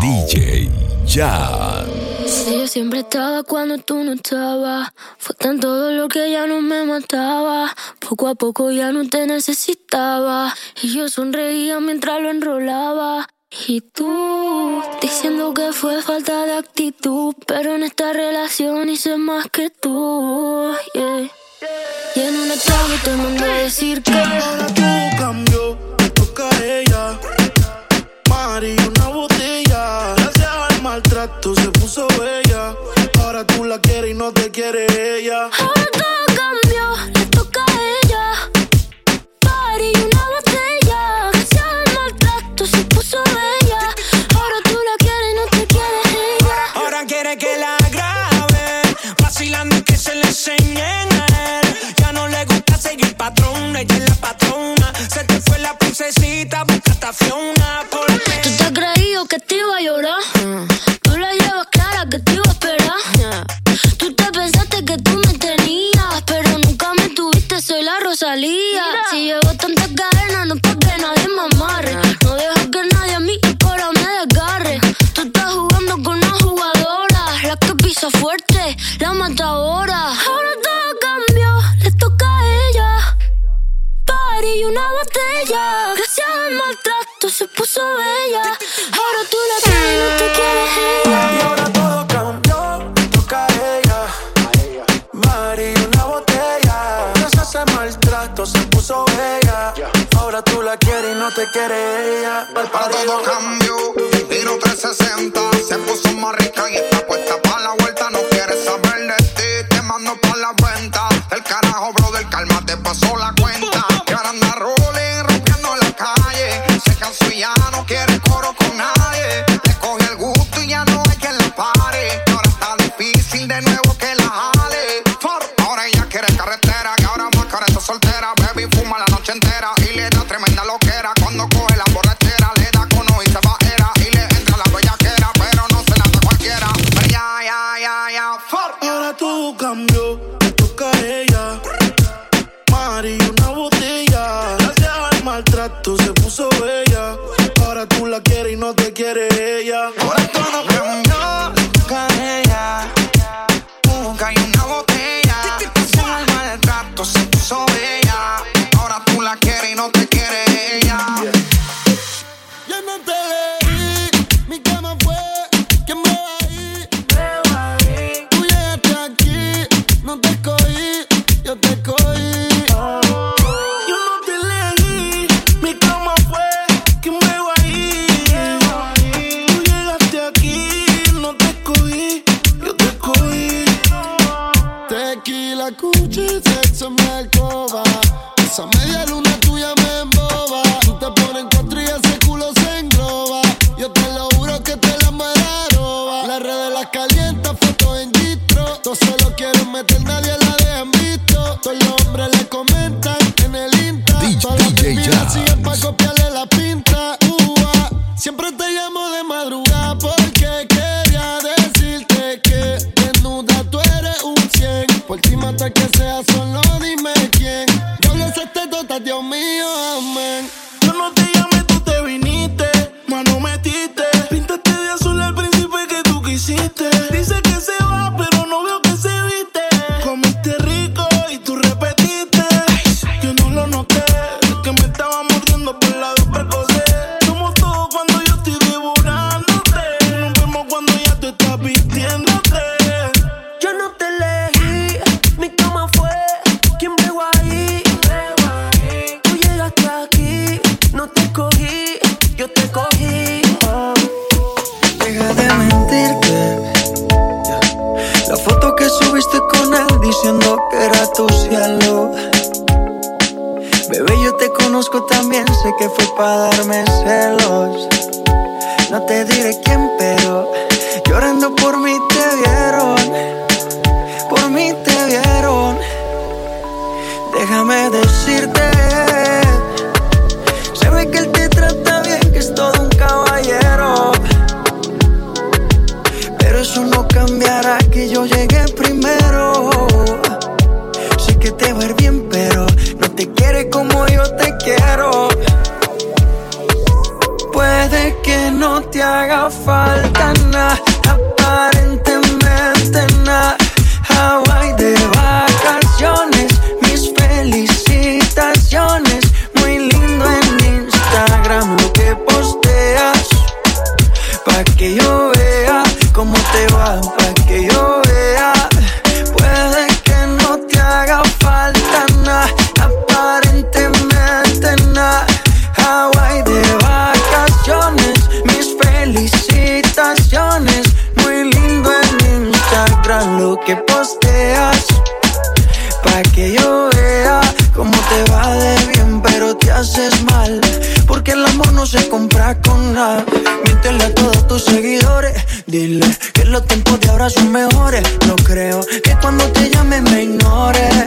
DJ Jazz. Yo siempre estaba cuando tú no estabas. Fue tanto dolor que ya no me mataba. Poco a poco ya no te necesitaba. Y yo sonreía mientras lo enrolaba. Y tú, diciendo que fue falta de actitud, pero en esta relación hice más que tú. Y en un estado te mandó a decir que ahora todo cambió, me toca ella. Mari, una botella tú la quieres y no te quiere ella. Ahora todo cambió, le toca a ella. Party una botella, gracias al maltrato se puso bella. Ahora tú la quieres y no te quiere ella. Ahora quiere que la grabe, vacilando que se le enseñe en él. Ya no le gusta seguir patrón, ella se puso bella. Ahora tú la quieres y no te quiere ella. Para todo cambio, vino 360. Se puso más rica y está puesta puso bella. Ahora tú la quieres y no te quiere ella. Ahora todo cambió con ella. De las calienta, fotos en distro. Todos solo quieren meter, nadie la dejan visto. Todos los hombres le comentan en el Insta. DJ, DJ siguen quiero. Puede que no te haga falta nada seguidores. Dile que los tiempos de ahora son mejores. No creo que cuando te llame me ignores.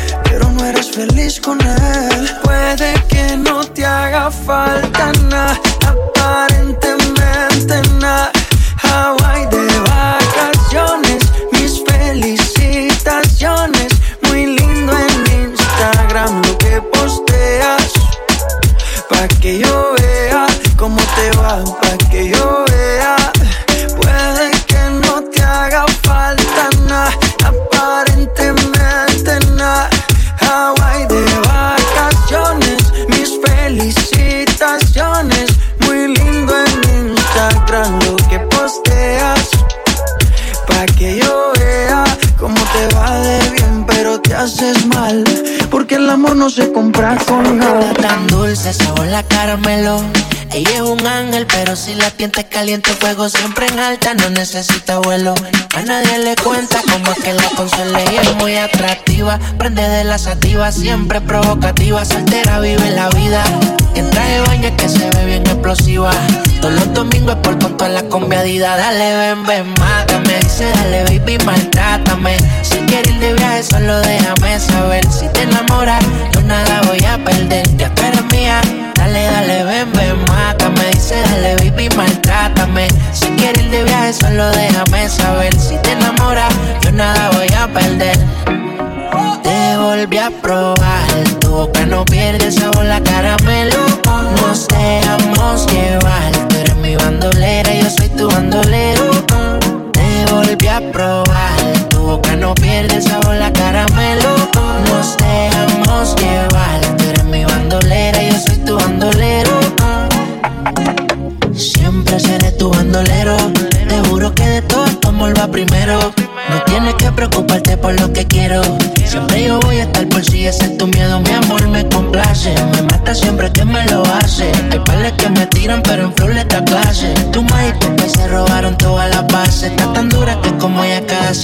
Eres feliz con él. Puede que no te haga falta nada, aparentemente nada. Hawaii de vacaciones, amor no se compra con nada. tan dulce, sabor la caramelo. Ella es un ángel, pero si la tiente caliente, fuego siempre en alta, no necesita vuelo. A nadie le cuenta cómo es que la consuela ella es muy atractiva. Prende de la sativa, siempre provocativa, soltera vive la vida. En traje baño que se ve bien explosiva. Todos los domingos por con toda la conviadida. Dale, ven, ven, mátame. Dice, dale, baby, maltrátame. Si quieres ir de viaje, solo déjame saber. Si te enamoras, yo nada voy a perder. Ya tú mía. Dale, dale, ven, ven, mátame. Dice, dale, baby, maltrátame. Si quieres ir de viaje, solo déjame saber. Si te enamoras, yo nada voy a perder. Te volví a probar,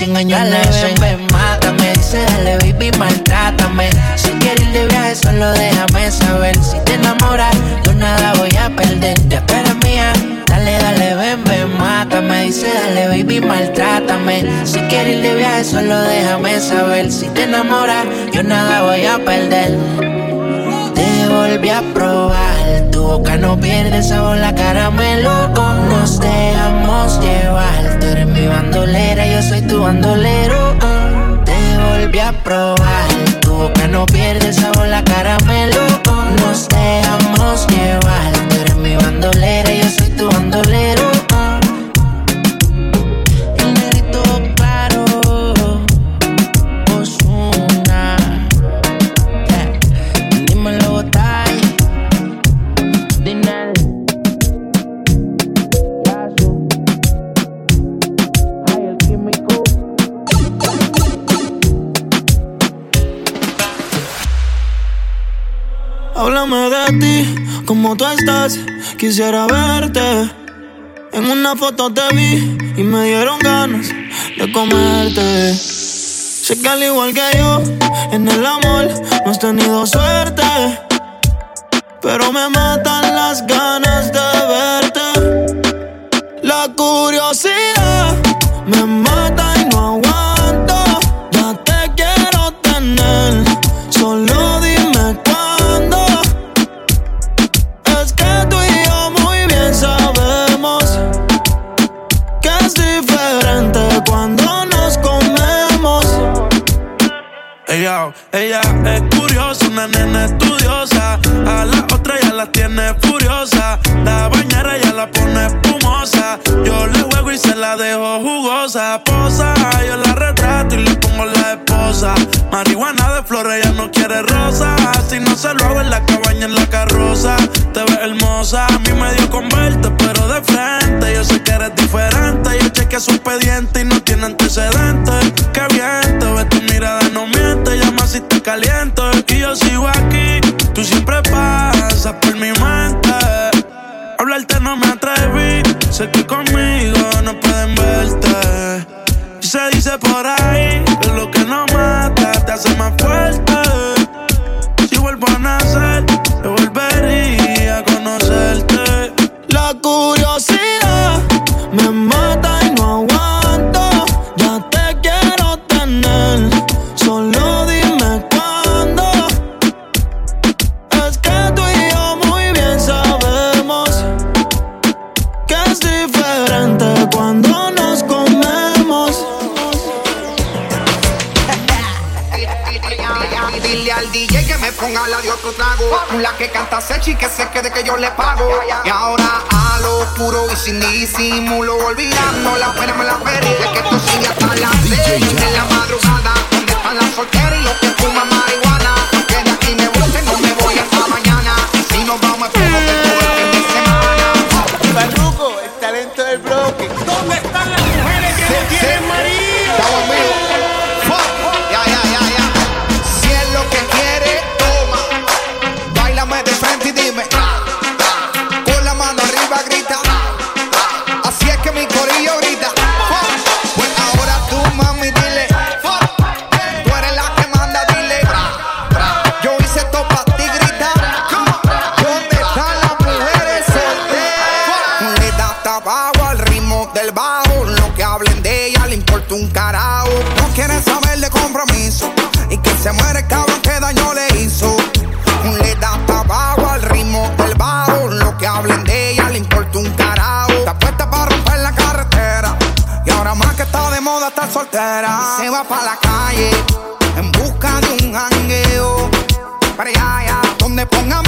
100 años nace. Ven, mátame. Dice, dale, baby, maltrátame. Si quieres ir de viaje, solo déjame saber. Si te enamoras, yo nada voy a perder. Ya tú eres mía. Dale, dale, ven, ven, mátame. Dice, dale, baby, maltrátame. Si quieres ir de viaje, solo déjame saber. Si te enamoras, yo nada voy a perder. Te volví a probar, tu boca no pierde sabor, la caramelo. Nos dejamos llevar, tú eres mi bandolero. Te volví a probar, tu boca no pierde sabor, la caramelo. Nos dejamos Háblame de ti, cómo tú estás. Quisiera verte. En una foto te vi y me dieron ganas de comerte. Sé que al igual que yo, en el amor no has tenido suerte. Pero me matan las ganas es diferente cuando nos comemos. Ella, ella es curiosa, una nena estudiosa. A la otra ya la tiene furiosa. La bañera ya la pone espuma yo le juego y se la dejo jugosa. Posa, yo la retrato y le pongo la esposa. Marihuana de flores, ella no quiere rosa. Si no se lo hago en la cabaña, en la carroza. Te ves hermosa, a mí me dio con verte, pero de frente. Yo sé que eres diferente. Yo chequeé su expediente y no tiene antecedentes. Qué bien, te ves tu mirada, no miente. Llama si te caliento y yo sigo aquí. Tú siempre pasas por mi mente. Hablarte no me atreví. Sé que conmigo no pueden verte. Se dice por ahí que lo que no mata otro trago. La que canta Sechi que se quede que yo le pago. Y ahora a lo puro y sin disimulo. Olvidando la pena me la feria. Es que esto sigue hasta las seis de la madrugada. ¿Dónde están las solteras y los que fuman marihuana? a estar soltera. Se va para la calle en busca de un jangueo. Para allá, allá, donde pongan